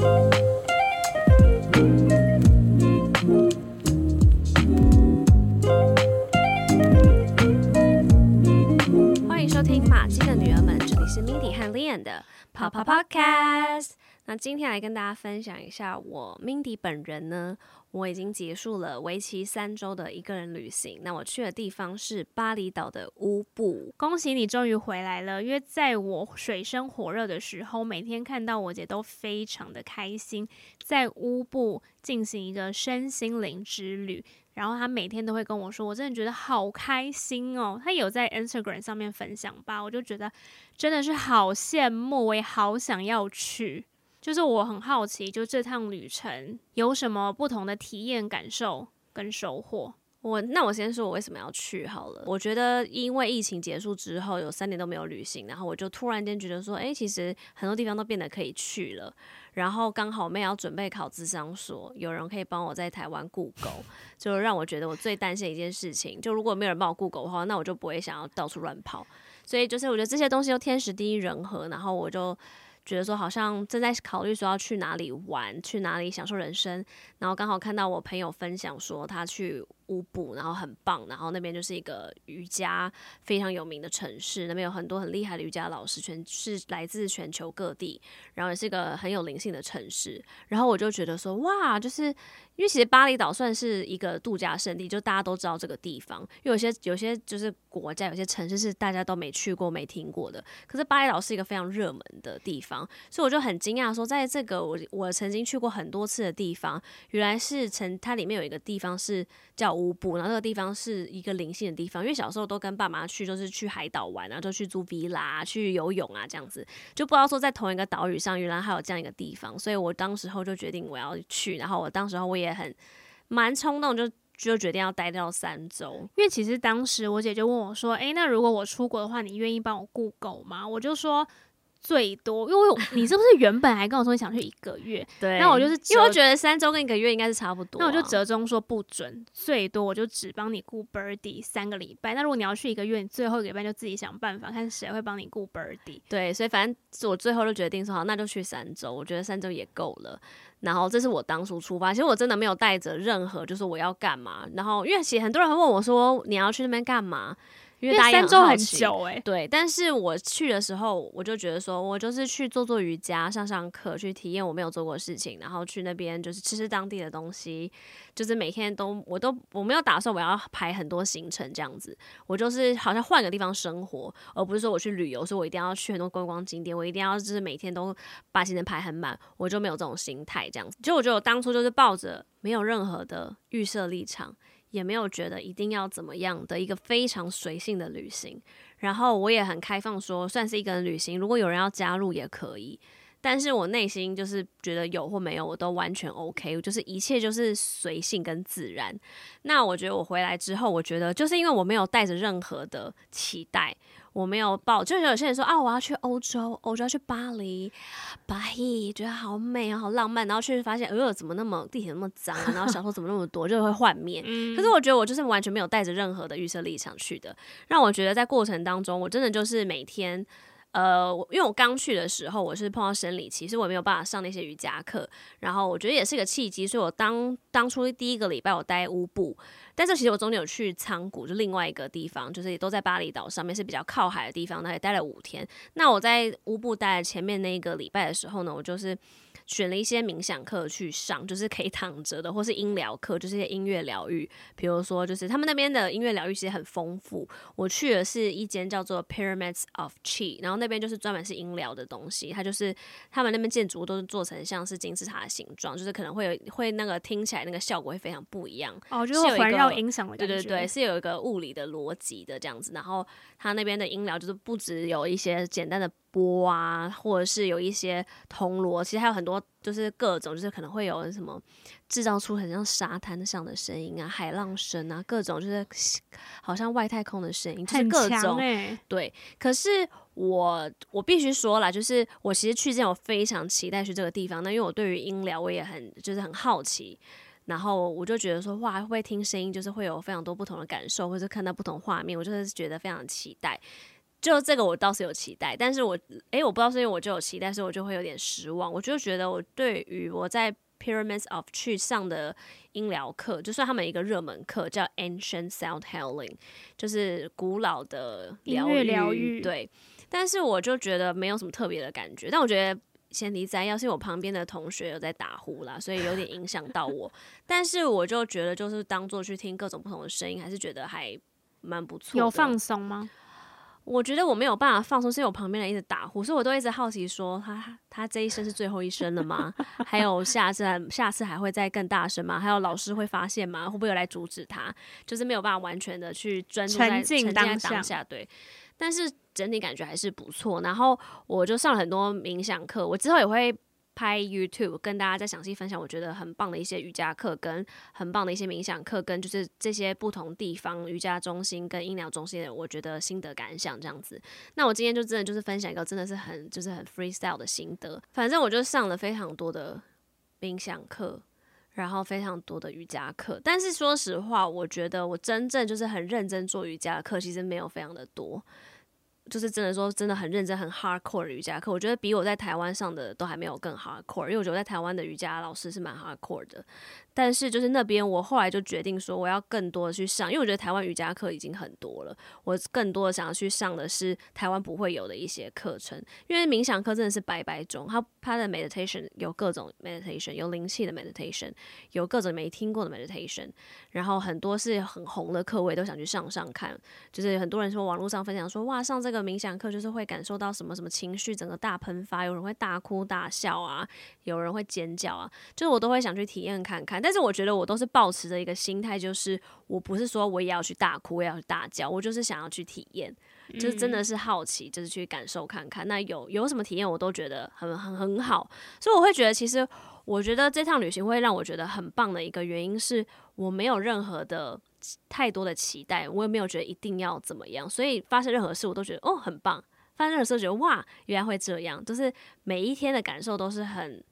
欢迎收听《马姬的女儿们》，这里是 Mindy 和 Lian 的跑跑 Podcast。那今天来跟大家分享一下我 Mindy 本人呢。我已经结束了为期三周的一个人旅行。那我去的地方是巴厘岛的乌布。恭喜你终于回来了！因为在我水深火热的时候，每天看到我姐都非常的开心，在乌布进行一个身心灵之旅。然后她每天都会跟我说，我真的觉得好开心哦。她有在 Instagram 上面分享吧，我就觉得真的是好羡慕，我也好想要去。就是我很好奇，就这趟旅程有什么不同的体验、感受跟收获？我那我先说我为什么要去好了。我觉得因为疫情结束之后有三年都没有旅行，然后我就突然间觉得说，哎，其实很多地方都变得可以去了。然后刚好妹要准备考智商所，有人可以帮我在台湾雇狗，就让我觉得我最担心一件事情，就如果没有人帮我雇狗的话，那我就不会想要到处乱跑。所以就是我觉得这些东西都天时地利人和，然后我就。觉得说好像正在考虑说要去哪里玩，去哪里享受人生，然后刚好看到我朋友分享说他去乌布，然后很棒，然后那边就是一个瑜伽非常有名的城市，那边有很多很厉害的瑜伽老师，全是来自全球各地，然后也是一个很有灵性的城市，然后我就觉得说哇，就是。因为其实巴厘岛算是一个度假胜地，就大家都知道这个地方。因为有些有些就是国家，有些城市是大家都没去过、没听过的。可是巴厘岛是一个非常热门的地方，所以我就很惊讶说，在这个我我曾经去过很多次的地方，原来是城它里面有一个地方是叫乌布，然后那个地方是一个灵性的地方。因为小时候都跟爸妈去，就是去海岛玩啊，就去租 villa、去游泳啊这样子，就不知道说在同一个岛屿上，原来还有这样一个地方。所以我当时候就决定我要去，然后我当时候我也。很蛮冲动，就就决定要待到三周。因为其实当时我姐就问我说：“诶，那如果我出国的话，你愿意帮我雇狗吗？”我就说。最多，因为 你是不是原本还跟我说你想去一个月？对，那我就是因为我觉得三周跟一个月应该是差不多，啊，那我就折中说不准，最多我就只帮你顾 Birdy 三个礼拜。那如果你要去一个月，你最后一个礼拜就自己想办法，看谁会帮你顾 Birdy。对，所以反正我最后就决定说好，那就去三周，我觉得三周也够了。然后这是我当初出发，其实我真的没有带着任何就是我要干嘛。然后因为其实很多人会问我说，你要去那边干嘛？因为大三周很久哎、欸，对，但是我去的时候，我就觉得说，我就是去做做瑜伽、上上课，去体验我没有做过的事情，然后去那边就是吃吃当地的东西，就是每天都我都我没有打算我要排很多行程这样子，我就是好像换个地方生活，而不是说我去旅游，所以我一定要去很多观光景点，我一定要就是每天都把行程排很满，我就没有这种心态这样子。就我觉得我当初就是抱着没有任何的预设立场。也没有觉得一定要怎么样的一个非常随性的旅行，然后我也很开放说，算是一个人旅行，如果有人要加入也可以。但是我内心就是觉得有或没有，我都完全 OK，就是一切就是随性跟自然。那我觉得我回来之后，我觉得就是因为我没有带着任何的期待，我没有报，就是有些人说啊，我要去欧洲，欧洲要去巴黎，巴黎觉得好美啊，好浪漫，然后却发现，呃，怎么那么地铁那么脏，然后小偷怎么那么多，就会换面。可是我觉得我就是完全没有带着任何的预设立场去的，让我觉得在过程当中，我真的就是每天。呃，因为我刚去的时候，我是碰到生理期，所以我没有办法上那些瑜伽课。然后我觉得也是一个契机，所以我当当初第一个礼拜我待乌布，但是其实我中间有去仓谷，就另外一个地方，就是也都在巴厘岛上面，是比较靠海的地方，那也待了五天。那我在乌布待前面那一个礼拜的时候呢，我就是。选了一些冥想课去上，就是可以躺着的，或是音疗课，就是一些音乐疗愈。比如说，就是他们那边的音乐疗愈其实很丰富。我去的是一间叫做 Pyramids of Chi，然后那边就是专门是音疗的东西。它就是他们那边建筑物都是做成像是金字塔的形状，就是可能会有会那个听起来那个效果会非常不一样。哦，就是环绕音响的感觉。对对对，是有一个物理的逻辑的这样子。然后他那边的音疗就是不只有一些简单的。波啊，或者是有一些铜锣，其实还有很多，就是各种，就是可能会有什么制造出很像沙滩上的声音啊，海浪声啊，各种就是好像外太空的声音，就是各种、欸、对。可是我我必须说啦，就是我其实去之前我非常期待去这个地方，那因为我对于音疗我也很就是很好奇，然后我就觉得说哇，会不会听声音就是会有非常多不同的感受，或者看到不同画面，我就是觉得非常期待。就这个我倒是有期待，但是我诶，我不知道是因为我就有期待，所以我就会有点失望。我就觉得我对于我在 Pyramids of 去上的音疗课，就算他们一个热门课叫 Ancient Sound Healing，就是古老的疗愈疗愈。对，但是我就觉得没有什么特别的感觉。但我觉得前提在，要是我旁边的同学有在打呼啦，所以有点影响到我。但是我就觉得，就是当做去听各种不同的声音，还是觉得还蛮不错。有放松吗？我觉得我没有办法放松，是因为我旁边人一直打呼，所以我都一直好奇说他，他他这一声是最后一声了吗？还有下次下次还会再更大声吗？还有老师会发现吗？会不会有来阻止他？就是没有办法完全的去专注在沉浸在当下，对。但是整体感觉还是不错。然后我就上了很多冥想课，我之后也会。拍 YouTube 跟大家再详细分享，我觉得很棒的一些瑜伽课，跟很棒的一些冥想课，跟就是这些不同地方瑜伽中心跟音疗中心的，我觉得心得感想这样子。那我今天就真的就是分享一个真的是很就是很 freestyle 的心得。反正我就上了非常多的冥想课，然后非常多的瑜伽课。但是说实话，我觉得我真正就是很认真做瑜伽的课，其实没有非常的多。就是真的说，真的很认真、很 hardcore 的瑜伽课，我觉得比我在台湾上的都还没有更 hardcore，因为我觉得在台湾的瑜伽老师是蛮 hardcore 的。但是就是那边，我后来就决定说，我要更多的去上，因为我觉得台湾瑜伽课已经很多了，我更多的想要去上的是台湾不会有的一些课程。因为冥想课真的是百百种，它它的 meditation 有各种 meditation，有灵气的 meditation，有各种没听过的 meditation，然后很多是很红的课，我也都想去上上看。就是很多人说网络上分享说，哇，上这个冥想课就是会感受到什么什么情绪，整个大喷发，有人会大哭大笑啊，有人会尖叫啊，就是我都会想去体验看看。但是我觉得我都是保持着一个心态，就是我不是说我也要去大哭，我也要去大叫，我就是想要去体验，就是真的是好奇，就是去感受看看。那有有什么体验，我都觉得很很很好，所以我会觉得，其实我觉得这趟旅行会让我觉得很棒的一个原因是我没有任何的太多的期待，我也没有觉得一定要怎么样，所以发生任何事我都觉得哦很棒，发生任何事觉得哇原来会这样，就是每一天的感受都是很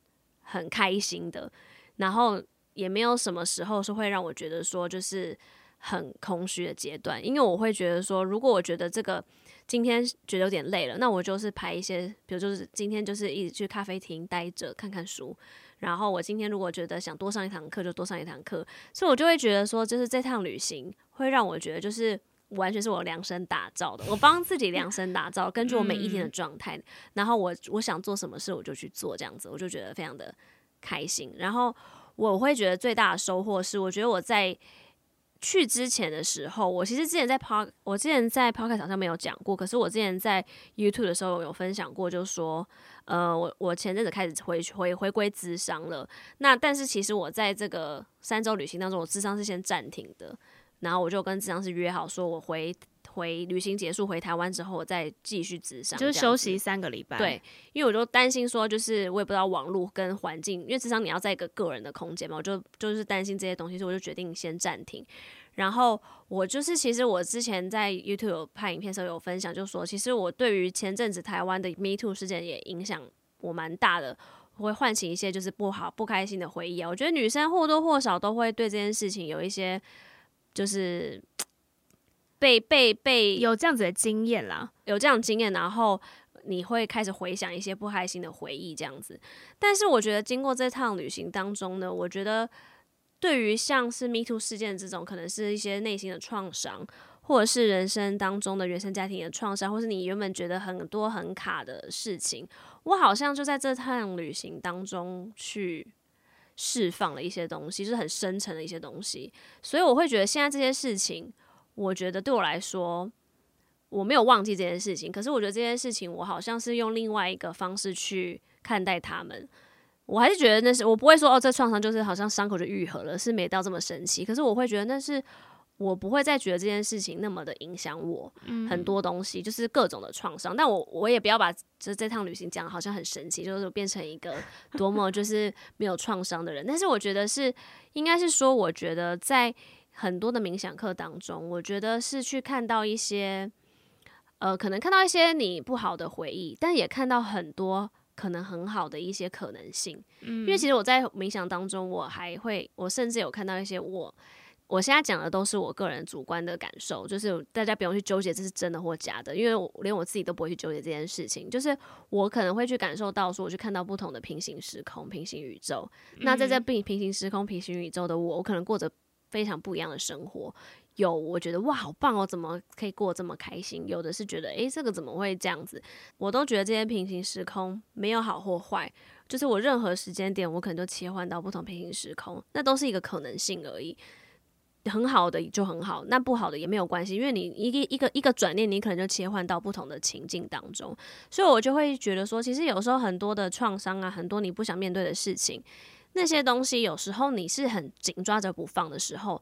很开心的，然后。也没有什么时候是会让我觉得说就是很空虚的阶段，因为我会觉得说，如果我觉得这个今天觉得有点累了，那我就是排一些，比如就是今天就是一直去咖啡厅待着看看书，然后我今天如果觉得想多上一堂课就多上一堂课，所以我就会觉得说，就是这趟旅行会让我觉得就是完全是我量身打造的，我帮自己量身打造，根据我每一天的状态，然后我我想做什么事我就去做，这样子我就觉得非常的开心，然后。我会觉得最大的收获是，我觉得我在去之前的时候，我其实之前在 Pod，我之前在 Podcast 好像没有讲过，可是我之前在 YouTube 的时候有分享过，就说，呃，我我前阵子开始回回回归智商了。那但是其实我在这个三周旅行当中，我智商是先暂停的，然后我就跟智商师约好，说我回。回旅行结束回台湾之后，我再继续咨商，就是休息三个礼拜。对，因为我就担心说，就是我也不知道网络跟环境，因为咨商你要在一个个人的空间嘛，我就就是担心这些东西，所以我就决定先暂停。然后我就是，其实我之前在 YouTube 有拍影片的时候有分享，就说其实我对于前阵子台湾的 Me Too 事件也影响我蛮大的，会唤醒一些就是不好不开心的回忆啊。我觉得女生或多或少都会对这件事情有一些就是。被被被有这样子的经验啦，有这样经验，然后你会开始回想一些不开心的回忆，这样子。但是我觉得经过这趟旅行当中呢，我觉得对于像是 Me Too 事件这种，可能是一些内心的创伤，或者是人生当中的原生家庭的创伤，或是你原本觉得很多很卡的事情，我好像就在这趟旅行当中去释放了一些东西，就是很深沉的一些东西。所以我会觉得现在这些事情。我觉得对我来说，我没有忘记这件事情。可是我觉得这件事情，我好像是用另外一个方式去看待他们。我还是觉得那是我不会说哦，这创伤就是好像伤口就愈合了，是没到这么神奇。可是我会觉得那是我不会再觉得这件事情那么的影响我，很多东西就是各种的创伤。但我我也不要把这这趟旅行讲好像很神奇，就是变成一个多么就是没有创伤的人。但是我觉得是应该是说，我觉得在很多的冥想课当中，我觉得是去看到一些，呃，可能看到一些你不好的回忆，但也看到很多可能很好的一些可能性。因为其实我在冥想当中，我还会，我甚至有看到一些我。我现在讲的都是我个人主观的感受，就是大家不用去纠结这是真的或假的，因为我连我自己都不会去纠结这件事情。就是我可能会去感受到，说我去看到不同的平行时空、平行宇宙。那在这并平行时空、平行宇宙的我，我可能过着非常不一样的生活。有我觉得哇，好棒哦，怎么可以过这么开心？有的是觉得，诶，这个怎么会这样子？我都觉得这些平行时空没有好或坏，就是我任何时间点，我可能就切换到不同平行时空，那都是一个可能性而已。很好的就很好，那不好的也没有关系，因为你一个一个一个转念，你可能就切换到不同的情境当中，所以我就会觉得说，其实有时候很多的创伤啊，很多你不想面对的事情，那些东西有时候你是很紧抓着不放的时候，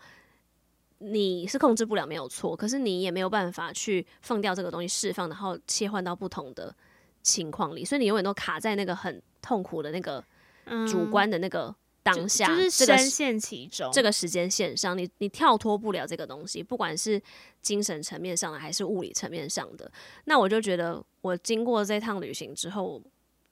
你是控制不了，没有错，可是你也没有办法去放掉这个东西，释放，然后切换到不同的情况里，所以你永远都卡在那个很痛苦的那个主观的那个。嗯当下就是深陷其中，这个时间线上，你你跳脱不了这个东西，不管是精神层面上的还是物理层面上的。那我就觉得，我经过这趟旅行之后，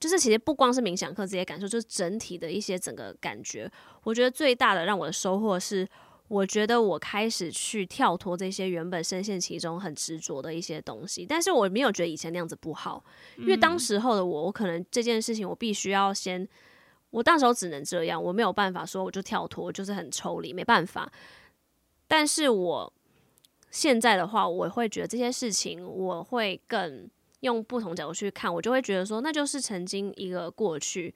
就是其实不光是冥想课这些感受，就是整体的一些整个感觉。我觉得最大的让我的收获是，我觉得我开始去跳脱这些原本深陷其中很执着的一些东西。但是我没有觉得以前那样子不好，因为当时候的我，我可能这件事情我必须要先。我到时候只能这样，我没有办法说我就跳脱，就是很抽离，没办法。但是我现在的话，我会觉得这些事情，我会更用不同角度去看，我就会觉得说，那就是曾经一个过去。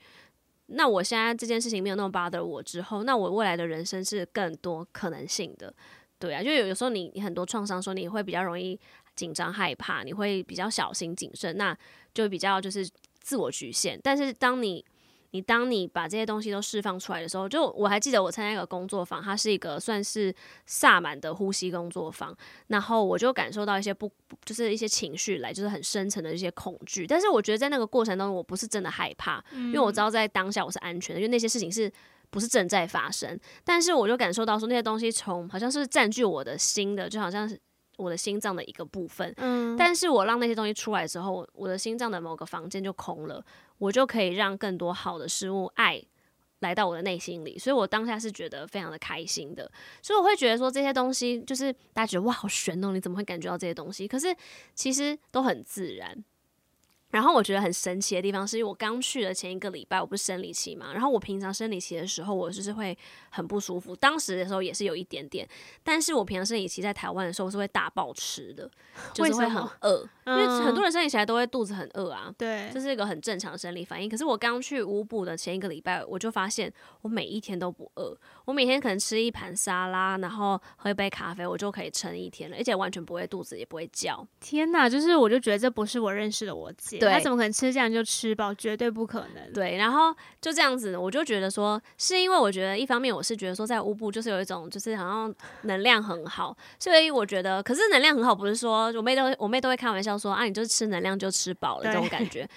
那我现在这件事情没有那么 bother 我之后，那我未来的人生是更多可能性的。对啊，就有有时候你你很多创伤，说你会比较容易紧张害怕，你会比较小心谨慎，那就比较就是自我局限。但是当你你当你把这些东西都释放出来的时候，就我还记得我参加一个工作坊，它是一个算是萨满的呼吸工作坊，然后我就感受到一些不，就是一些情绪来，就是很深层的一些恐惧。但是我觉得在那个过程当中，我不是真的害怕，因为我知道在当下我是安全的，因为那些事情是不是正在发生。但是我就感受到说那些东西从好像是占据我的心的，就好像是。我的心脏的一个部分，嗯，但是我让那些东西出来之后，我的心脏的某个房间就空了，我就可以让更多好的事物、爱来到我的内心里，所以我当下是觉得非常的开心的，所以我会觉得说这些东西就是大家觉得哇好悬哦，你怎么会感觉到这些东西？可是其实都很自然。然后我觉得很神奇的地方是，因为我刚去的前一个礼拜，我不是生理期嘛。然后我平常生理期的时候，我就是会很不舒服。当时的时候也是有一点点，但是我平常生理期在台湾的时候是会大暴吃的，就是会很饿，因为很多人生理期来都会肚子很饿啊。对，这是一个很正常的生理反应。可是我刚去乌补的前一个礼拜，我就发现我每一天都不饿，我每天可能吃一盘沙拉，然后喝一杯咖啡，我就可以撑一天了，而且完全不会肚子也不会叫。天哪，就是我就觉得这不是我认识的我姐。她，怎么可能吃这样就吃饱？绝对不可能。对，然后就这样子，我就觉得说，是因为我觉得一方面我是觉得说，在乌布就是有一种就是好像能量很好，所以我觉得，可是能量很好不是说我妹都我妹都会开玩笑说啊，你就是吃能量就吃饱了这种感觉。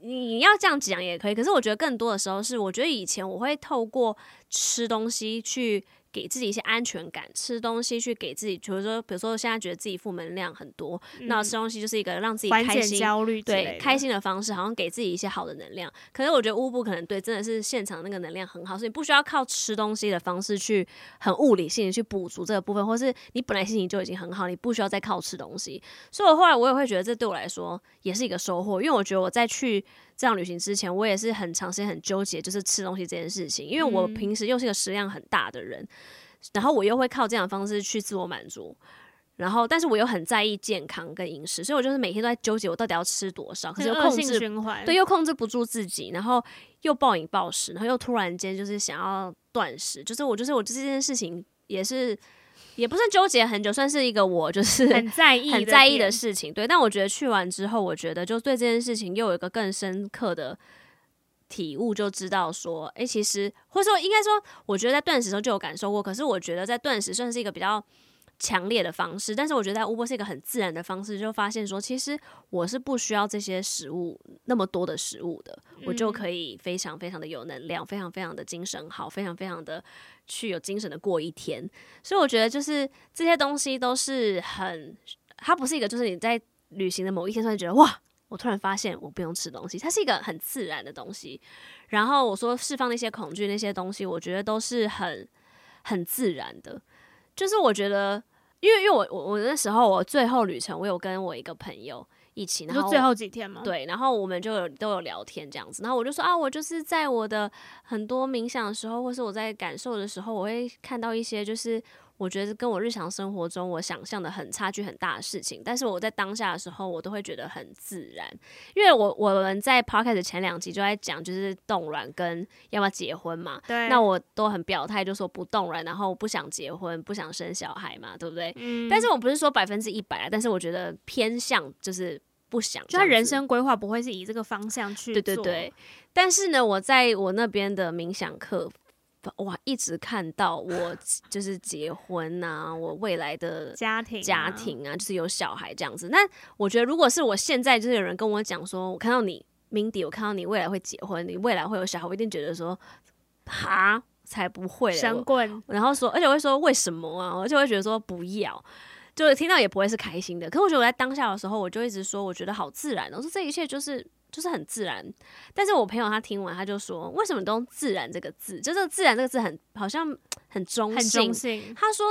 你要这样讲也可以，可是我觉得更多的时候是，我觉得以前我会透过吃东西去。给自己一些安全感，吃东西去给自己，比如说，比如说现在觉得自己负能量很多，嗯、那吃东西就是一个让自己开心、焦虑对开心的方式，好像给自己一些好的能量。可是我觉得乌布可能对真的是现场那个能量很好，所以你不需要靠吃东西的方式去很物理性的去补足这个部分，或是你本来心情就已经很好，你不需要再靠吃东西。所以我后来我也会觉得这对我来说也是一个收获，因为我觉得我在去。这样旅行之前，我也是很长时间很纠结，就是吃东西这件事情。因为我平时又是一个食量很大的人，嗯、然后我又会靠这样的方式去自我满足，然后但是我又很在意健康跟饮食，所以我就是每天都在纠结，我到底要吃多少，可是又控制循环，对，又控制不住自己，然后又暴饮暴食，然后又突然间就是想要断食，就是我就是我这件事情也是。也不是纠结很久，算是一个我就是很在意、很在意的事情。对，但我觉得去完之后，我觉得就对这件事情又有一个更深刻的体悟，就知道说，哎、欸，其实或者说应该说，我觉得在断食的时候就有感受过。可是我觉得在断食算是一个比较强烈的方式，但是我觉得在乌波是一个很自然的方式，就发现说，其实我是不需要这些食物那么多的食物的，我就可以非常非常的有能量，非常非常的精神好，非常非常的去有精神的过一天。所以我觉得就是这些东西都是很，它不是一个就是你在旅行的某一天突然觉得哇，我突然发现我不用吃东西，它是一个很自然的东西。然后我说释放那些恐惧那些东西，我觉得都是很很自然的。就是我觉得，因为因为我我我那时候我最后旅程，我有跟我一个朋友一起，然后最后几天嘛，对，然后我们就有都有聊天这样子，然后我就说啊，我就是在我的很多冥想的时候，或是我在感受的时候，我会看到一些就是。我觉得跟我日常生活中我想象的很差距很大的事情，但是我在当下的时候，我都会觉得很自然，因为我我们在 podcast 前两集就在讲，就是冻卵跟要不要结婚嘛，对，那我都很表态，就说不冻卵，然后不想结婚，不想生小孩嘛，对不对？嗯，但是我不是说百分之一百啊，但是我觉得偏向就是不想，就他人生规划不会是以这个方向去做，对对对。但是呢，我在我那边的冥想课。哇，一直看到我就是结婚呐、啊，我未来的家庭家庭啊，就是有小孩这样子。那我觉得，如果是我现在就是有人跟我讲说，我看到你，Mindy，我看到你未来会结婚，你未来会有小孩，我一定觉得说，哈，才不会神棍。然后说，而且我会说为什么啊？而且我会觉得说不要，就是听到也不会是开心的。可是我觉得我在当下的时候，我就一直说，我觉得好自然。我说这一切就是。就是很自然，但是我朋友他听完他就说，为什么都用“自然”这个字？就这个“自然”这个字很好像很中性。很中性。他说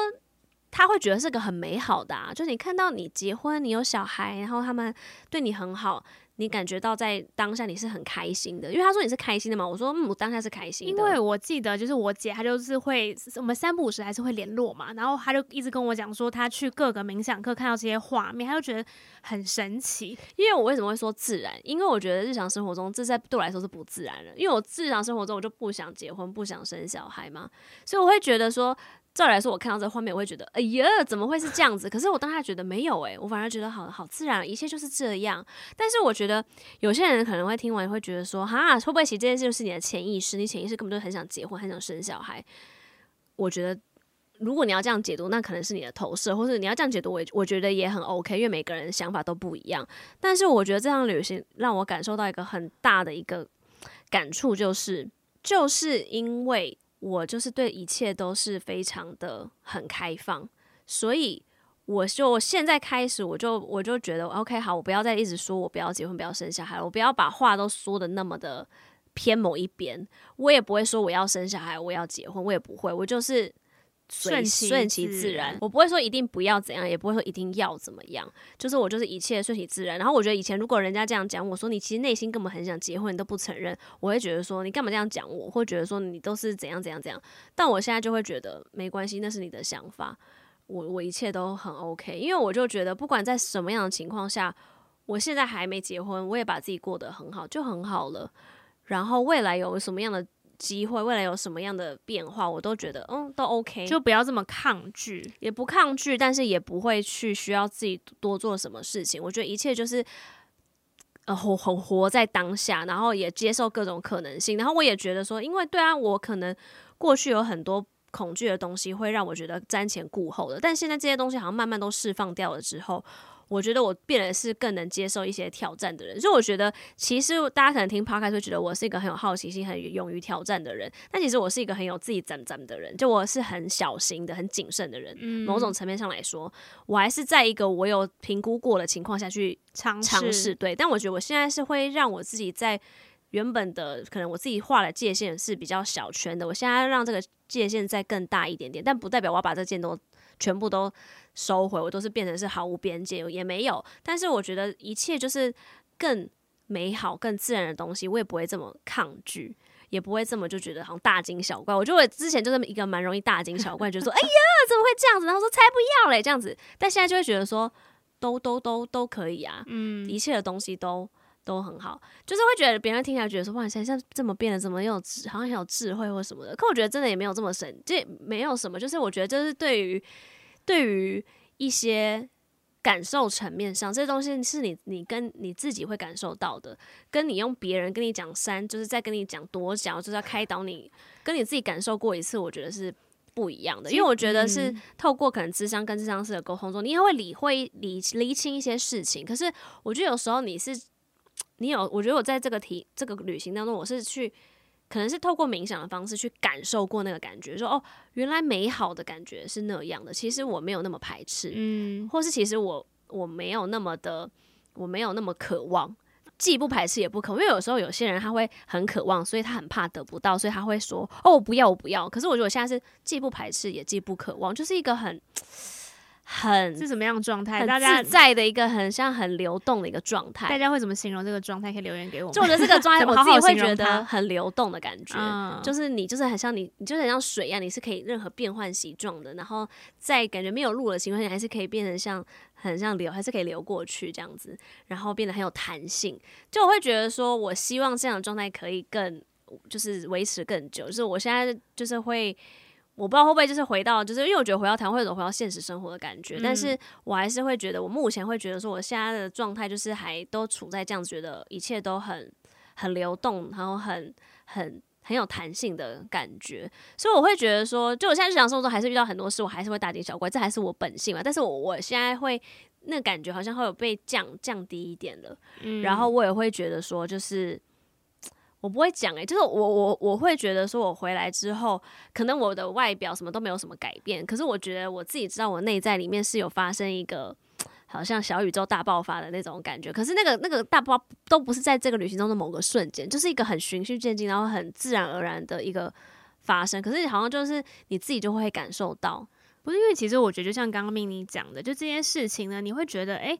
他会觉得是个很美好的啊，就是你看到你结婚，你有小孩，然后他们对你很好。你感觉到在当下你是很开心的，因为他说你是开心的嘛。我说嗯，我当下是开心的。因为我记得就是我姐，她就是会我们三不五时还是会联络嘛，然后她就一直跟我讲说，她去各个冥想课看到这些画面，她就觉得很神奇。因为我为什么会说自然？因为我觉得日常生活中这在对我来说是不自然的，因为我日常生活中我就不想结婚，不想生小孩嘛，所以我会觉得说。照理来说，我看到这画面，我会觉得，哎呀，怎么会是这样子？可是我当下觉得没有、欸，诶，我反而觉得好好自然，一切就是这样。但是我觉得有些人可能会听完会觉得说，哈，会不会其实这件事就是你的潜意识？你潜意识根本就很想结婚，很想生小孩。我觉得，如果你要这样解读，那可能是你的投射，或者你要这样解读，我我觉得也很 OK，因为每个人的想法都不一样。但是我觉得这趟旅行让我感受到一个很大的一个感触，就是就是因为。我就是对一切都是非常的很开放，所以我就现在开始，我就我就觉得 OK 好，我不要再一直说我不要结婚，不要生小孩，我不要把话都说的那么的偏某一边，我也不会说我要生小孩，我要结婚，我也不会，我就是。顺其顺其自然，我不会说一定不要怎样，也不会说一定要怎么样，就是我就是一切顺其自然。然后我觉得以前如果人家这样讲我说，你其实内心根本很想结婚，你都不承认，我会觉得说你干嘛这样讲我，会觉得说你都是怎样怎样怎样。但我现在就会觉得没关系，那是你的想法，我我一切都很 OK，因为我就觉得不管在什么样的情况下，我现在还没结婚，我也把自己过得很好，就很好了。然后未来有什么样的机会，未来有什么样的变化，我都觉得嗯都 OK，就不要这么抗拒，也不抗拒，但是也不会去需要自己多做什么事情。我觉得一切就是呃活活活在当下，然后也接受各种可能性。然后我也觉得说，因为对啊，我可能过去有很多恐惧的东西，会让我觉得瞻前顾后的，但现在这些东西好像慢慢都释放掉了之后。我觉得我变得是更能接受一些挑战的人，所以我觉得其实大家可能听 Podcast 会觉得我是一个很有好奇心、很勇于挑战的人，但其实我是一个很有自己怎怎的人，就我是很小心的、很谨慎的人。嗯，某种层面上来说，我还是在一个我有评估过的情况下去尝试。对，但我觉得我现在是会让我自己在原本的可能我自己画的界限是比较小圈的，我现在让这个界限再更大一点点，但不代表我要把这件都全部都。收回，我都是变成是毫无边界，也没有。但是我觉得一切就是更美好、更自然的东西，我也不会这么抗拒，也不会这么就觉得好像大惊小怪。我觉得我之前就是一个蛮容易大惊小怪，就说：“ 哎呀，怎么会这样子？”然后说：“才不要嘞，这样子。”但现在就会觉得说：“都都都都可以啊，嗯，一切的东西都都很好。”就是会觉得别人听起来觉得说：“哇，现在这么变得怎么有智，好像很有智慧或什么的。”可我觉得真的也没有这么神，这没有什么。就是我觉得就是对于。对于一些感受层面上，这些东西是你你跟你自己会感受到的，跟你用别人跟你讲三，就是在跟你讲多讲，就是要开导你，跟你自己感受过一次，我觉得是不一样的，因为我觉得是透过可能智商跟智商师的沟通中，你也会理会理理清一些事情。可是我觉得有时候你是 你有，我觉得我在这个题这个旅行当中，我是去可能是透过冥想的方式去感受过那个感觉，说哦，原来美好的感觉是那样的。其实我没有那么排斥，嗯，或是其实我我没有那么的，我没有那么渴望。既不排斥也不渴望，因为有时候有些人他会很渴望，所以他很怕得不到，所以他会说：“哦，我不要，我不要。”可是我觉得我现在是既不排斥也既不渴望，就是一个很。很是什么样的状态？很自在的一个很像很流动的一个状态。大家会怎么形容这个状态？可以留言给我们。就我觉得这个状态，我自己会觉得很流动的感觉。嗯、就是你就是很像你，你就是很像水一样，你是可以任何变换形状的。然后在感觉没有路的情况下，还是可以变成像很像流，还是可以流过去这样子。然后变得很有弹性。就我会觉得说，我希望这样的状态可以更就是维持更久。就是我现在就是会。我不知道会不会就是回到，就是因为我觉得回到台湾会有种回到现实生活的感觉，嗯、但是我还是会觉得，我目前会觉得说，我现在的状态就是还都处在这样子，觉得一切都很很流动，然后很很很有弹性的感觉，所以我会觉得说，就我现在日常生活中还是遇到很多事，我还是会大惊小怪，这还是我本性嘛。但是我我现在会那个感觉好像会有被降降低一点了，嗯、然后我也会觉得说，就是。我不会讲诶、就是我我我会觉得说，我回来之后，可能我的外表什么都没有什么改变，可是我觉得我自己知道，我内在里面是有发生一个好像小宇宙大爆发的那种感觉。可是那个那个大爆都不是在这个旅行中的某个瞬间，就是一个很循序渐进，然后很自然而然的一个发生。可是好像就是你自己就会感受到，不是因为其实我觉得就像刚刚命妮讲的，就这件事情呢，你会觉得诶。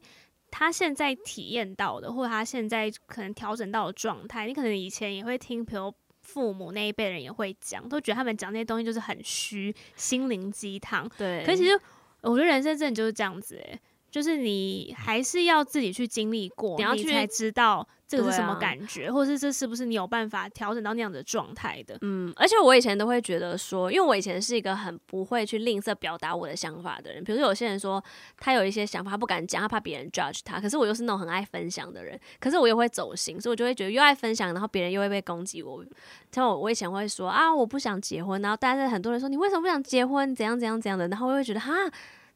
他现在体验到的，或者他现在可能调整到的状态，你可能以前也会听，比如父母那一辈人也会讲，都觉得他们讲那些东西就是很虚，心灵鸡汤。对，可是其实我觉得人生真的就是这样子，欸，就是你还是要自己去经历过，你要去才知道。这个是什么感觉，啊、或者是这是不是你有办法调整到那样的状态的？嗯，而且我以前都会觉得说，因为我以前是一个很不会去吝啬表达我的想法的人。比如说有些人说他有一些想法，他不敢讲，他怕别人 judge 他。可是我又是那种很爱分享的人，可是我又会走心，所以我就会觉得又爱分享，然后别人又会被攻击我。像我，我以前会说啊，我不想结婚，然后但是很多人说你为什么不想结婚？怎样怎样怎样的，然后我会觉得哈。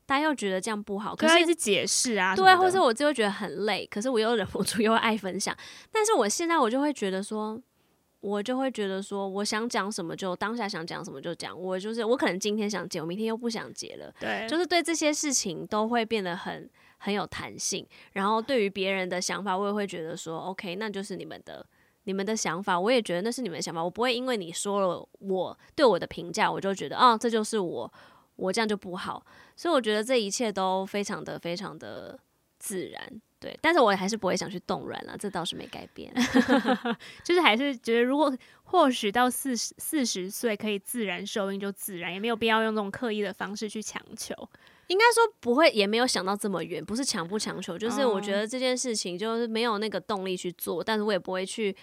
他又觉得这样不好，可是一直解释啊，对，或是我就会觉得很累，可是我又忍不住 又爱分享。但是我现在我就会觉得说，我就会觉得说，我想讲什么就当下想讲什么就讲。我就是我可能今天想结，我明天又不想结了。对，就是对这些事情都会变得很很有弹性。然后对于别人的想法，我也会觉得说，OK，那就是你们的你们的想法，我也觉得那是你们的想法。我不会因为你说了我对我的评价，我就觉得哦，这就是我。我这样就不好，所以我觉得这一切都非常的非常的自然，对。但是我还是不会想去冻卵了，这倒是没改变。就是还是觉得，如果或许到四十四十岁可以自然受孕就自然，也没有必要用这种刻意的方式去强求。应该说不会，也没有想到这么远，不是强不强求，就是我觉得这件事情就是没有那个动力去做，但是我也不会去。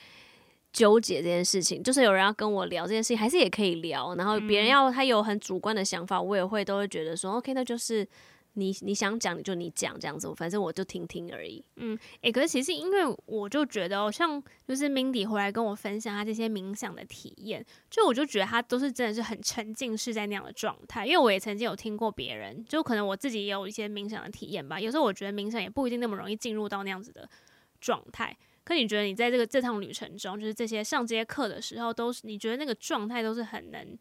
纠结这件事情，就是有人要跟我聊这件事情，还是也可以聊。然后别人要他有很主观的想法，我也会都会觉得说，OK，那就是你你想讲你就你讲这样子，反正我就听听而已。嗯，诶、欸，可是其实因为我就觉得，像就是 Mindy 回来跟我分享他这些冥想的体验，就我就觉得他都是真的是很沉浸式在那样的状态。因为我也曾经有听过别人，就可能我自己也有一些冥想的体验吧。有时候我觉得冥想也不一定那么容易进入到那样子的状态。可你觉得你在这个这趟旅程中，就是这些上这些课的时候，都是你觉得那个状态都是很能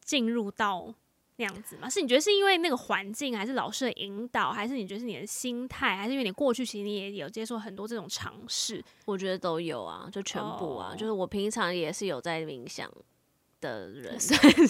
进入到那样子吗？是你觉得是因为那个环境，还是老师的引导，还是你觉得是你的心态，还是因为你过去其实你也有接受很多这种尝试？我觉得都有啊，就全部啊，oh. 就是我平常也是有在冥想的人，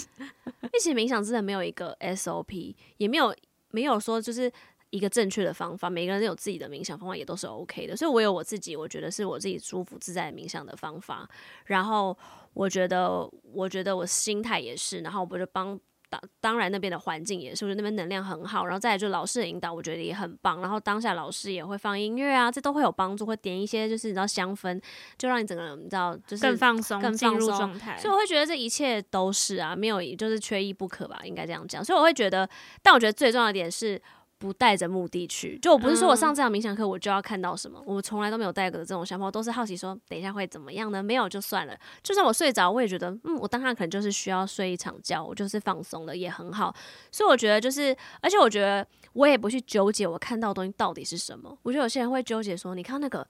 一起冥想真的没有一个 SOP，也没有没有说就是。一个正确的方法，每个人都有自己的冥想方法，也都是 OK 的。所以我有我自己，我觉得是我自己舒服自在冥想的方法。然后我觉得，我觉得我心态也是。然后我就帮当当然那边的环境也是，我觉得那边能量很好。然后再来就老师的引导，我觉得也很棒。然后当下老师也会放音乐啊，这都会有帮助，会点一些就是你知道香氛，就让你整个人你知道就是更放松、更进入状态。所以我会觉得这一切都是啊，没有就是缺一不可吧，应该这样讲。所以我会觉得，但我觉得最重要的点是。不带着目的去，就我不是说我上这样冥想课我就要看到什么，嗯、我从来都没有带过这种想法，我都是好奇说等一下会怎么样呢？没有就算了，就算我睡着，我也觉得嗯，我当下可能就是需要睡一场觉，我就是放松了也很好。所以我觉得就是，而且我觉得我也不去纠结我看到的东西到底是什么。我觉得有些人会纠结说，你看那个，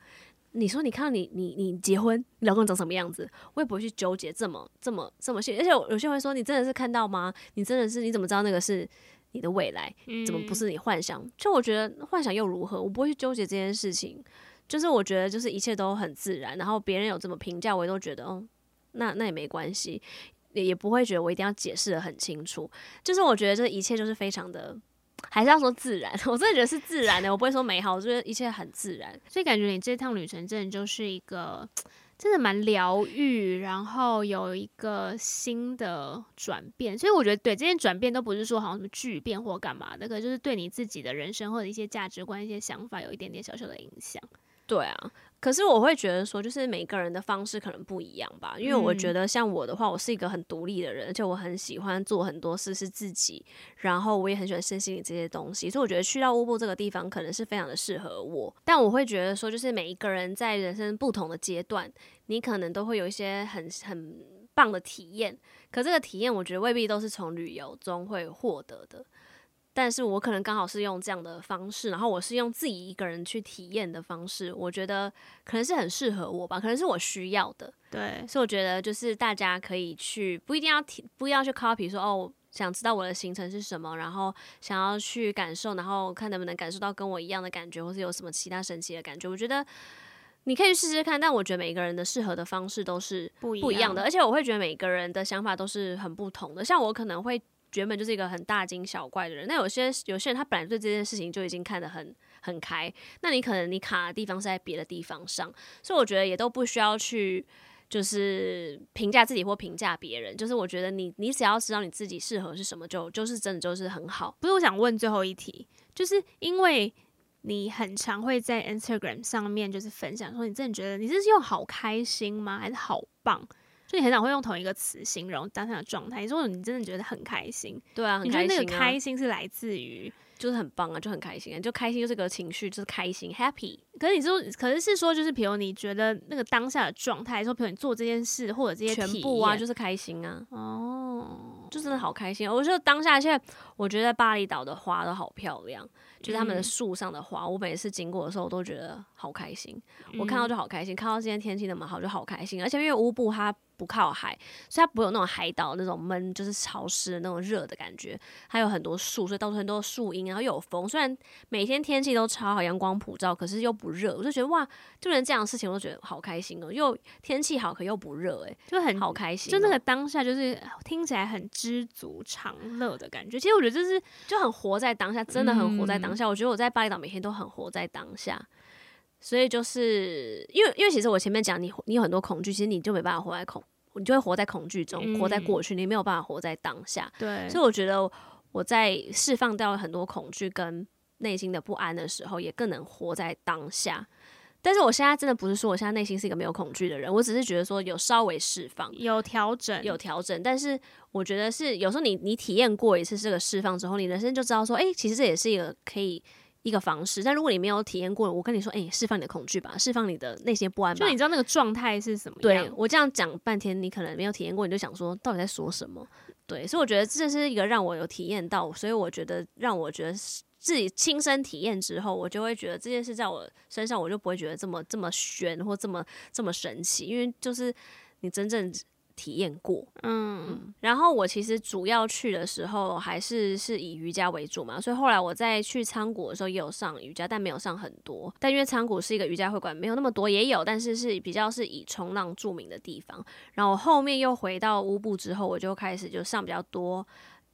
你说你看到你你你结婚，你老公长什么样子，我也不会去纠结这么这么这么细。而且有些人会说，你真的是看到吗？你真的是你怎么知道那个是？你的未来怎么不是你幻想？就我觉得幻想又如何？我不会去纠结这件事情。就是我觉得，就是一切都很自然。然后别人有这么评价，我也都觉得，哦，那那也没关系，也也不会觉得我一定要解释的很清楚。就是我觉得这一切就是非常的，还是要说自然。我真的觉得是自然的，我不会说美好，我觉得一切很自然。所以感觉你这趟旅程真的就是一个。真的蛮疗愈，然后有一个新的转变，所以我觉得对这些转变都不是说好像什么巨变或干嘛那个就是对你自己的人生或者一些价值观、一些想法有一点点小小的影响。对啊。可是我会觉得说，就是每个人的方式可能不一样吧。因为我觉得像我的话，我是一个很独立的人，而且我很喜欢做很多事是自己，然后我也很喜欢身心灵这些东西，所以我觉得去到乌布这个地方可能是非常的适合我。但我会觉得说，就是每一个人在人生不同的阶段，你可能都会有一些很很棒的体验。可这个体验，我觉得未必都是从旅游中会获得的。但是我可能刚好是用这样的方式，然后我是用自己一个人去体验的方式，我觉得可能是很适合我吧，可能是我需要的。对，所以我觉得就是大家可以去，不一定要提，不要去 copy 说哦，想知道我的行程是什么，然后想要去感受，然后看能不能感受到跟我一样的感觉，或是有什么其他神奇的感觉。我觉得你可以试试看，但我觉得每一个人的适合的方式都是不一样的，而且我会觉得每个人的想法都是很不同的。像我可能会。原本就是一个很大惊小怪的人，那有些有些人他本来对这件事情就已经看得很很开，那你可能你卡的地方是在别的地方上，所以我觉得也都不需要去就是评价自己或评价别人，就是我觉得你你只要知道你自己适合是什么，就就是真的就是很好。不是，我想问最后一题，就是因为你很常会在 Instagram 上面就是分享说，你真的觉得你这是用好开心吗？还是好棒？就你很少会用同一个词形容当下的状态。你说你真的觉得很开心，对啊，很开心啊，你觉得那个开心是来自于？就是很棒啊，就很开心啊，就开心就是个情绪，就是开心，happy。可是你说，可是是说，就是比如你觉得那个当下的状态，说比如你做这件事或者这些全部啊，就是开心啊，哦，就真的好开心啊。我觉得当下现在，我觉得巴厘岛的花都好漂亮，就是他们的树上的花，我每次经过的时候，我都觉得好开心。我看到就好开心，看到今天天气那么好，就好开心。而且因为乌布它不靠海，所以它不会有那种海岛那种闷，就是潮湿的那种热的感觉。还有很多树，所以到处很多树荫，然后又有风。虽然每天天气都超好，阳光普照，可是又不热。我就觉得哇，就连这样的事情我都觉得好开心哦。又天气好，可又不热，诶，就很好开心。就那个当下，就是听起来很知足常乐的感觉。其实我觉得就是就很活在当下，真的很活在当下。嗯、我觉得我在巴厘岛每天都很活在当下。所以就是因为，因为其实我前面讲你，你有很多恐惧，其实你就没办法活在恐，你就会活在恐惧中，嗯、活在过去，你没有办法活在当下。对，所以我觉得我在释放掉很多恐惧跟内心的不安的时候，也更能活在当下。但是我现在真的不是说我现在内心是一个没有恐惧的人，我只是觉得说有稍微释放，有调整，有调整。但是我觉得是有时候你你体验过一次这个释放之后，你人生就知道说，哎、欸，其实这也是一个可以。一个方式，但如果你没有体验过，我跟你说，哎、欸，释放你的恐惧吧，释放你的那些不安吧。就你知道那个状态是什么样？对，我这样讲半天，你可能没有体验过，你就想说到底在说什么？对，所以我觉得这是一个让我有体验到，所以我觉得让我觉得自己亲身体验之后，我就会觉得这件事在我身上，我就不会觉得这么这么玄或这么这么神奇，因为就是你真正。体验过，嗯，嗯，然后我其实主要去的时候还是是以瑜伽为主嘛，所以后来我在去仓谷的时候也有上瑜伽，但没有上很多。但因为仓谷是一个瑜伽会馆，没有那么多，也有，但是是比较是以冲浪著名的地方。然后后面又回到乌布之后，我就开始就上比较多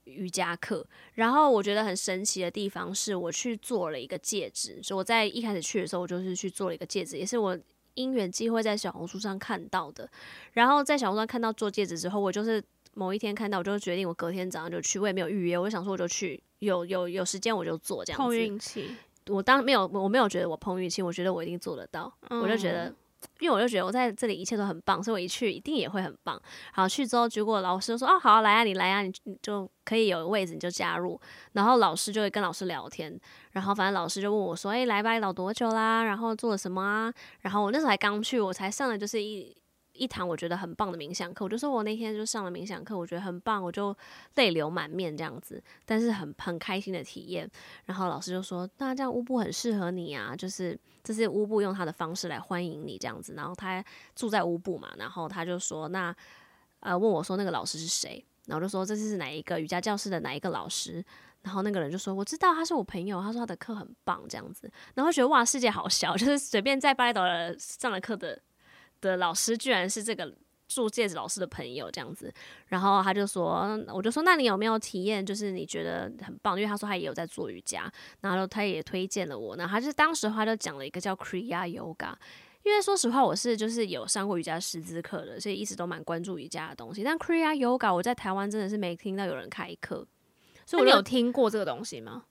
瑜伽课。然后我觉得很神奇的地方是我去做了一个戒指，所以我在一开始去的时候，我就是去做了一个戒指，也是我。因缘机会在小红书上看到的，然后在小红书上看到做戒指之后，我就是某一天看到，我就决定我隔天早上就去，我也没有预约，我就想说我就去，有有有时间我就做这样子。碰运气，我当没有我没有觉得我碰运气，我觉得我一定做得到，嗯、我就觉得因为我就觉得我在这里一切都很棒，所以我一去一定也会很棒。然后，去之后结果老师就说：“哦，好啊，来啊，你来啊，你就可以有位置，你就加入。”然后老师就会跟老师聊天，然后反正老师就问我说：“哎，来巴厘岛多久啦？然后做了什么啊？”然后我那时候还刚去，我才上了就是一。一堂我觉得很棒的冥想课，我就说我那天就上了冥想课，我觉得很棒，我就泪流满面这样子，但是很很开心的体验。然后老师就说：“那这样乌布很适合你啊，就是这是乌布用他的方式来欢迎你这样子。”然后他住在乌布嘛，然后他就说：“那呃问我说那个老师是谁？”然后就说：“这是哪一个瑜伽教室的哪一个老师？”然后那个人就说：“我知道他是我朋友，他说他的课很棒这样子。”然后觉得哇，世界好小，就是随便在巴厘岛上了课的。的老师居然是这个做戒指老师的朋友这样子，然后他就说，我就说，那你有没有体验？就是你觉得很棒，因为他说他也有在做瑜伽，然后他也推荐了我。那他就当时他就讲了一个叫 Kriya Yoga，因为说实话我是就是有上过瑜伽师资课的，所以一直都蛮关注瑜伽的东西。但 Kriya Yoga 我在台湾真的是没听到有人开课，所以我有听过这个东西吗？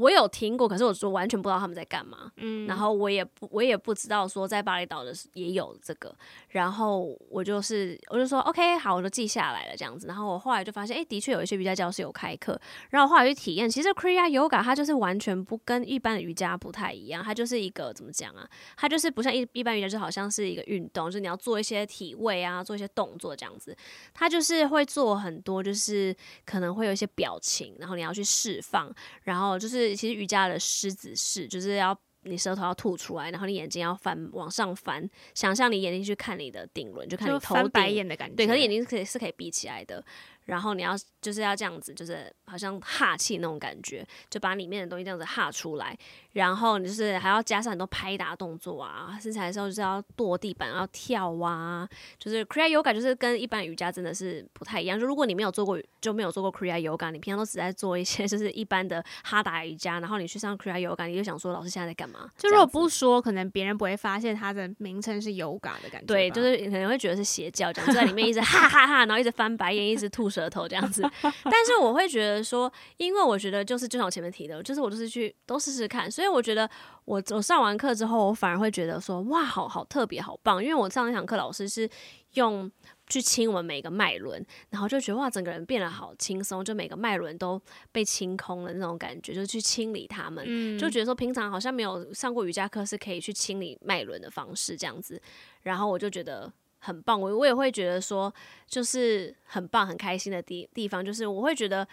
我有听过，可是我说完全不知道他们在干嘛。嗯，然后我也不，我也不知道说在巴厘岛的也有这个。然后我就是，我就说 OK，好，我就记下来了这样子。然后我后来就发现，哎，的确有一些瑜伽教室有开课。然后后来去体验，其实 Kriya Yoga 它就是完全不跟一般的瑜伽不太一样，它就是一个怎么讲啊？它就是不像一一般瑜伽，就好像是一个运动，就是你要做一些体位啊，做一些动作这样子。它就是会做很多，就是可能会有一些表情，然后你要去释放，然后就是。其实瑜伽的狮子式就是要你舌头要吐出来，然后你眼睛要翻往上翻，想象你眼睛去看你的顶轮，就看你头翻白眼的感觉。对，可是眼睛是可以是可以闭起来的。然后你要就是要这样子，就是好像哈气那种感觉，就把里面的东西这样子哈出来。然后你就是还要加上很多拍打动作啊，身材的时候就是要跺地板，要跳啊。就是 Kriya Yoga 就是跟一般瑜伽真的是不太一样。就如果你没有做过，就没有做过 Kriya Yoga，你平常都只在做一些 就是一般的哈达瑜伽，然后你去上 Kriya Yoga，你就想说老师现在在干嘛？就如果不说，可能别人不会发现它的名称是 Yoga 的感觉。对，就是可能会觉得是邪教，这样就在里面一直 哈哈哈，然后一直翻白眼，一直吐舌头这样子。但是我会觉得说，因为我觉得就是就像我前面提的，就是我就是去都试试看，所以我觉得我我上完课之后，我反而会觉得说，哇，好好特别，好棒！因为我上一堂课老师是用去亲我们每个脉轮，然后就觉得哇，整个人变得好轻松，就每个脉轮都被清空了那种感觉，就是去清理他们，嗯，就觉得说平常好像没有上过瑜伽课是可以去清理脉轮的方式这样子，然后我就觉得。很棒，我我也会觉得说，就是很棒、很开心的地地方，就是我会觉得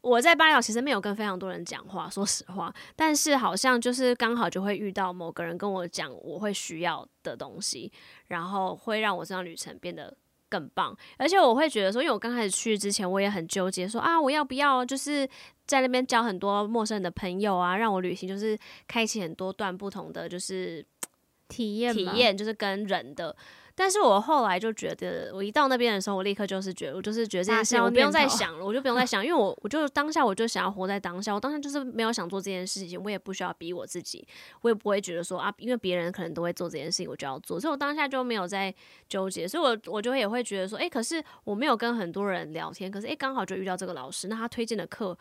我在巴厘岛其实没有跟非常多人讲话，说实话，但是好像就是刚好就会遇到某个人跟我讲我会需要的东西，然后会让我这趟旅程变得更棒。而且我会觉得说，因为我刚开始去之前，我也很纠结说，说啊，我要不要就是在那边交很多陌生人的朋友啊，让我旅行就是开启很多段不同的就是体验体验，就是跟人的。但是我后来就觉得，我一到那边的时候，我立刻就是觉得，我就是觉得这件事情我不用再想了，我就不用再想，因为我我就当下我就想要活在当下，我当下就是没有想做这件事情，我也不需要逼我自己，我也不会觉得说啊，因为别人可能都会做这件事情，我就要做，所以我当下就没有在纠结，所以我我就也会觉得说，诶，可是我没有跟很多人聊天，可是哎，刚好就遇到这个老师，那他推荐的课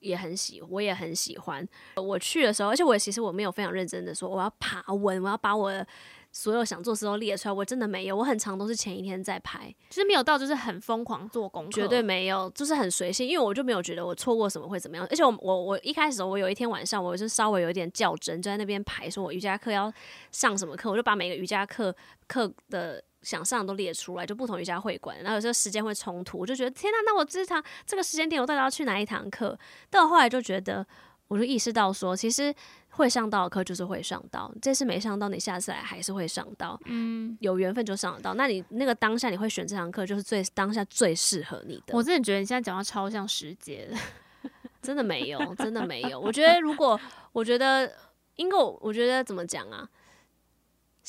也很喜，我也很喜欢。我去的时候，而且我其实我没有非常认真的说我要爬文，我要把我的。所有想做事都列出来，我真的没有，我很常都是前一天在排，就是没有到，就是很疯狂做功课，绝对没有，就是很随性，因为我就没有觉得我错过什么会怎么样，而且我我我一开始我有一天晚上，我就稍微有一点较真，就在那边排，说我瑜伽课要上什么课，我就把每个瑜伽课课的想上都列出来，就不同瑜伽会馆，然后有时候时间会冲突，我就觉得天呐，那我这堂这个时间点我到底要去哪一堂课？但我后来就觉得，我就意识到说，其实。会上到的课就是会上到，这次没上到，你下次来还是会上到。嗯，有缘分就上得到。那你那个当下你会选这堂课，就是最当下最适合你的。我真的觉得你现在讲话超像师姐的，真的没有，真的没有。我觉得如果我觉得，因为我觉得怎么讲啊？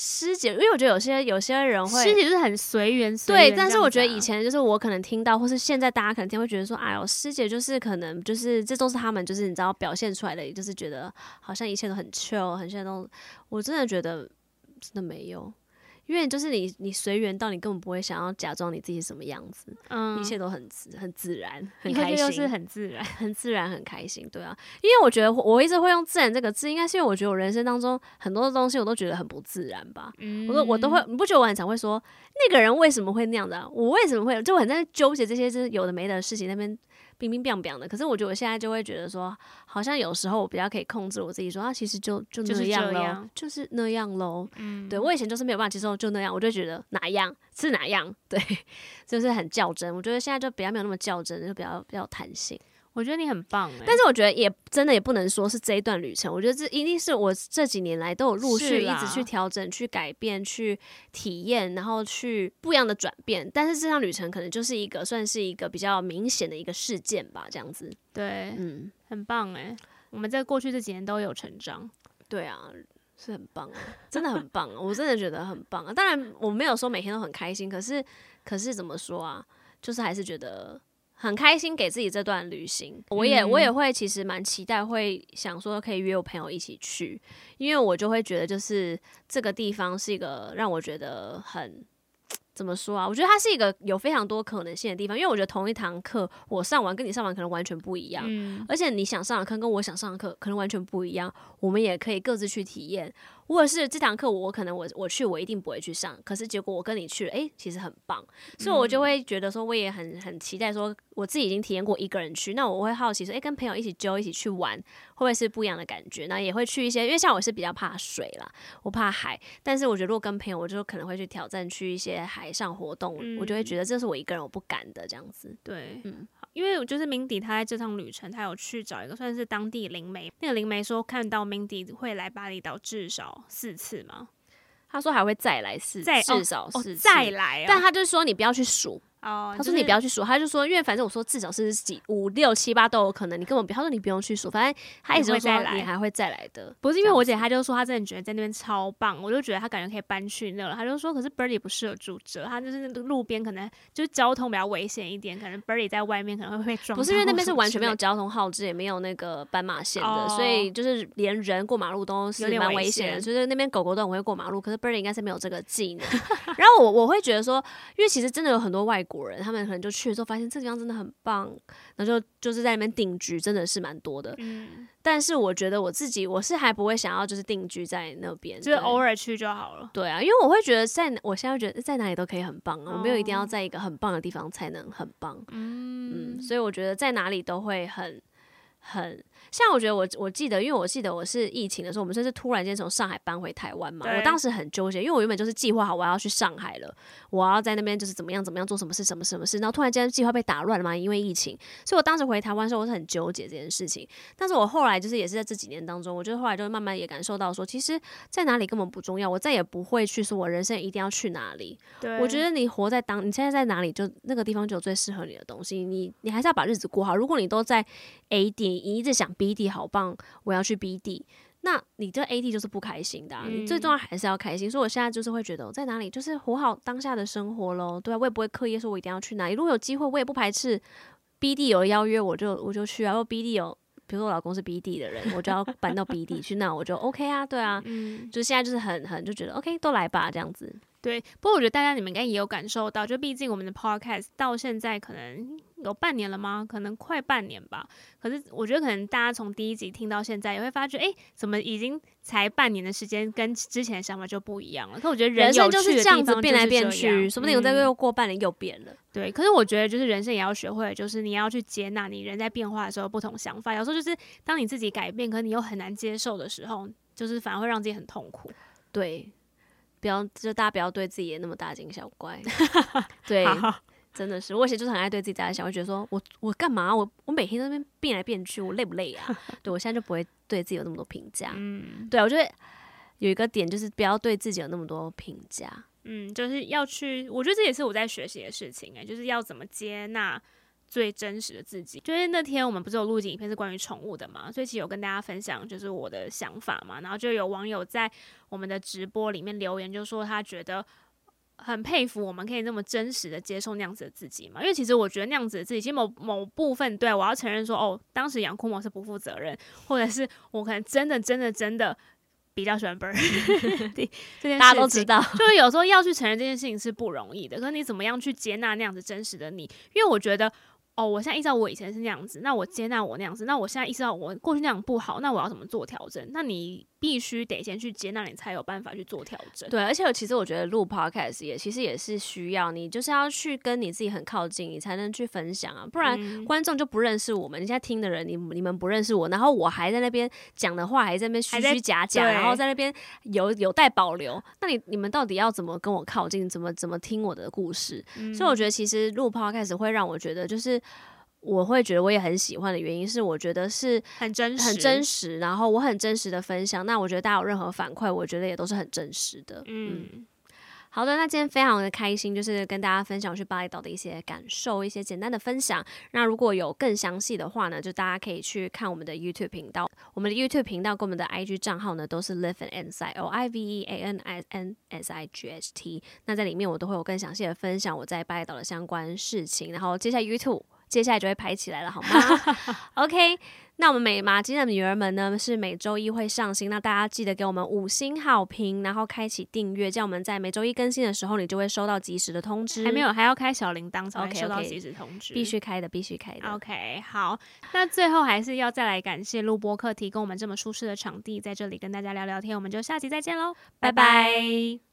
师姐，因为我觉得有些有些人会师姐就是很随缘，啊、对。但是我觉得以前就是我可能听到，或是现在大家可能听会觉得说，哎呦，师姐就是可能就是这都是他们就是你知道表现出来的，也就是觉得好像一切都很 chill，很现在都，我真的觉得真的没有，因因为就是你你随缘到你根本不会想要假装你自己什么样子，嗯，一切都很自很自然，很开心，就是很自然，很自然，很开心，对啊，因为我觉得我一直会用“自然”这个字，应该是因为我觉得我人生当中很多的东西我都觉得很不自然吧，嗯，我说我都会，你不觉得我很常会说那个人为什么会那样的啊？我为什么会就很在纠结这些就是有的没的事情那边。冰冰冰冰的，可是我觉得我现在就会觉得说，好像有时候我比较可以控制我自己说，说啊，其实就就那样喽，就是那样喽。嗯，对我以前就是没有办法接受就那样，我就觉得哪样是哪样，对，就是很较真。我觉得现在就比较没有那么较真，就比较比较有弹性。我觉得你很棒欸，但是我觉得也真的也不能说是这一段旅程。我觉得这一定是我这几年来都有陆续一直去调整、去改变、去体验，然后去不一样的转变。但是这趟旅程可能就是一个算是一个比较明显的一个事件吧，这样子。对，嗯，很棒欸。我们在过去这几年都有成长。对啊，是很棒啊，真的很棒啊，我真的觉得很棒啊。当然我没有说每天都很开心，可是可是怎么说啊，就是还是觉得。很开心给自己这段旅行，我也我也会其实蛮期待，会想说可以约我朋友一起去，因为我就会觉得就是这个地方是一个让我觉得很。怎么说啊？我觉得它是一个有非常多可能性的地方，因为我觉得同一堂课我上完跟你上完可能完全不一样，嗯，而且你想上的课跟我想上的课可能完全不一样，我们也可以各自去体验。或者是这堂课我可能我我去我一定不会去上，可是结果我跟你去了，诶，其实很棒，所以我就会觉得说我也很很期待说我自己已经体验过一个人去，那我会好奇说，诶，跟朋友一起揪一起去玩，会不会是不一样的感觉？那也会去一些，因为像我是比较怕水啦，我怕海，但是我觉得如果跟朋友，我就可能会去挑战去一些海上活动，嗯，我就会觉得这是我一个人我不敢的这样子。对，嗯。因为就是 Mindy，他在这趟旅程，他有去找一个算是当地灵媒。那个灵媒说，看到 Mindy 会来巴厘岛至少四次吗？他说还会再来四，再至少四次，哦哦，再来，哦。但他就说你不要去数。哦，他说你不要去数，他就说，因为反正我说至少是几五六七八都有可能，你根本不，他说你不用去数，反正他一直会说你还会再来的。不是因为我姐，她就说她真的觉得在那边超棒，我就觉得她感觉可以搬去那了。她就说，可是 Birdy 不适合住这，她就是那个路边可能就是交通比较危险一点，可能 Birdy 在外面可能会被撞。不是因为那边是完全没有交通号志，也没有那个斑马线的，哦，所以就是连人过马路都是蛮危险的。就是那边狗狗都很会过马路，可是 Birdy 应该是没有这个技能。然后我我会觉得说，因为其实真的有很多外国人，他们可能就。去的时候发现这个地方真的很棒，然后就就是在那边定居，真的是蛮多的。嗯，但是我觉得我自己我是还不会想要就是定居在那边，就是偶尔去就好了。对啊，因为我会觉得在我现在觉得在哪里都可以很棒啊，哦，我没有一定要在一个很棒的地方才能很棒。嗯，嗯，所以我觉得在哪里都会很很。像我觉得我我记得，因为我记得我是疫情的时候，我们就是突然间从上海搬回台湾嘛。我当时很纠结，因为我原本就是计划好我要去上海了，我要在那边就是怎么样怎么样做什么事什么什么事，然后突然间计划被打乱了嘛，因为疫情。所以我当时回台湾的时候，我是很纠结这件事情。但是我后来就是也是在这几年当中，我就后来就慢慢也感受到说，其实在哪里根本不重要，我再也不会去说我人生一定要去哪里。我觉得你活在当，你现在在哪里，就那个地方就有最适合你的东西。你你还是要把日子过好。如果你都在 A 点，你一直想 B 地好棒。我要去 B D，，那你这 A D 就是不开心的啊。你最重要还是要开心。所以我现在就是会觉得我在哪里就是活好当下的生活喽。对啊，我也不会刻意说我一定要去哪里。如果有机会，我也不排斥 B D 有邀约，我就我就去啊。如果 B D 有，比如说我老公是 B D 的人，我就要搬到 B D 去，那我就 OK 啊。对啊，嗯，就现在就是很很就觉得 OK，都来吧，这样子。对，不过我觉得大家你们应该也有感受到，就毕竟我们的 Podcast 到现在可能有半年了吗？可能快半年吧。可是我觉得可能大家从第一集听到现在，也会发觉，哎，怎么已经才半年的时间，跟之前的想法就不一样了。可我觉得人，人生就是这样子变来变去，说不定我再又过半年又变了。对，可是我觉得就是人生也要学会，就是你要去接纳你人在变化的时候不同想法。有时候就是当你自己改变，可是你又很难接受的时候，就是反而会让自己很痛苦。对。不要，就大家不要对自己也那么大惊小怪。对，真的是，我以前就是很爱对自己大惊小怪，会觉得说我我干嘛？我我每天在那边变来变去，我累不累啊？对，我现在就不会对自己有那么多评价。嗯，对，我觉得有一个点就是不要对自己有那么多评价。嗯，就是要去，我觉得这也是我在学习的事情哎、欸，就是要怎么接纳。最真实的自己，就是那天我们不是有录影片是关于宠物的嘛，所以其实有跟大家分享就是我的想法嘛，然后就有网友在我们的直播里面留言，就说他觉得很佩服我们可以那么真实的接受那样子的自己嘛，因为其实我觉得那样子的自己，其实某某部分对我要承认说，哦，当时养库摩是不负责任，或者是我可能真的真的真的比较喜欢 Bird，这件大家都知道，就是有时候要去承认这件事情是不容易的。可是你怎么样去接纳那样子真实的你？因为我觉得。哦，我现在意识到我以前是那样子，那我接纳我那样子，那我现在意识到我过去那样不好，那我要怎么做调整？那你必须得先去接纳，你才有办法去做调整。对，而且其实我觉得录 podcast 也其实也是需要你，就是要去跟你自己很靠近，你才能去分享啊，不然观众就不认识我们。你现在听的人，你你们不认识我，然后我还在那边讲的话还在那边虚虚假假，然后在那边有有待保留。那你你们到底要怎么跟我靠近？怎么怎么听我的故事？嗯、所以我觉得其实录 podcast 会让我觉得就是。我会觉得我也很喜欢的原因是，我觉得是很真实，很真实。然后我很真实的分享，那我觉得大家有任何反馈，我觉得也都是很真实的。嗯，嗯，好的，那今天非常的开心，就是跟大家分享去巴厘岛的一些感受，一些简单的分享。那如果有更详细的话呢，就大家可以去看我们的 YouTube 频道，我们的 YouTube 频道跟我们的 IG 账号呢都是 Live an Insight O I V E A N I N S I G H T。那在里面我都会有更详细的分享我在巴厘岛的相关事情。然后接下来 YouTube。接下来就会拍起来了，好吗？OK，那我们美马金的女儿们呢，是每周一会上新，那大家记得给我们五星好评，然后开启订阅，这样我们在每周一更新的时候，你就会收到及时的通知。还没有，还要开小铃铛才会收到及时通知。Okay, okay, 必须开的，必须开的。OK，好，那最后还是要再来感谢录播客提供我们这么舒适的场地，在这里跟大家聊聊天，我们就下期再见喽，拜拜。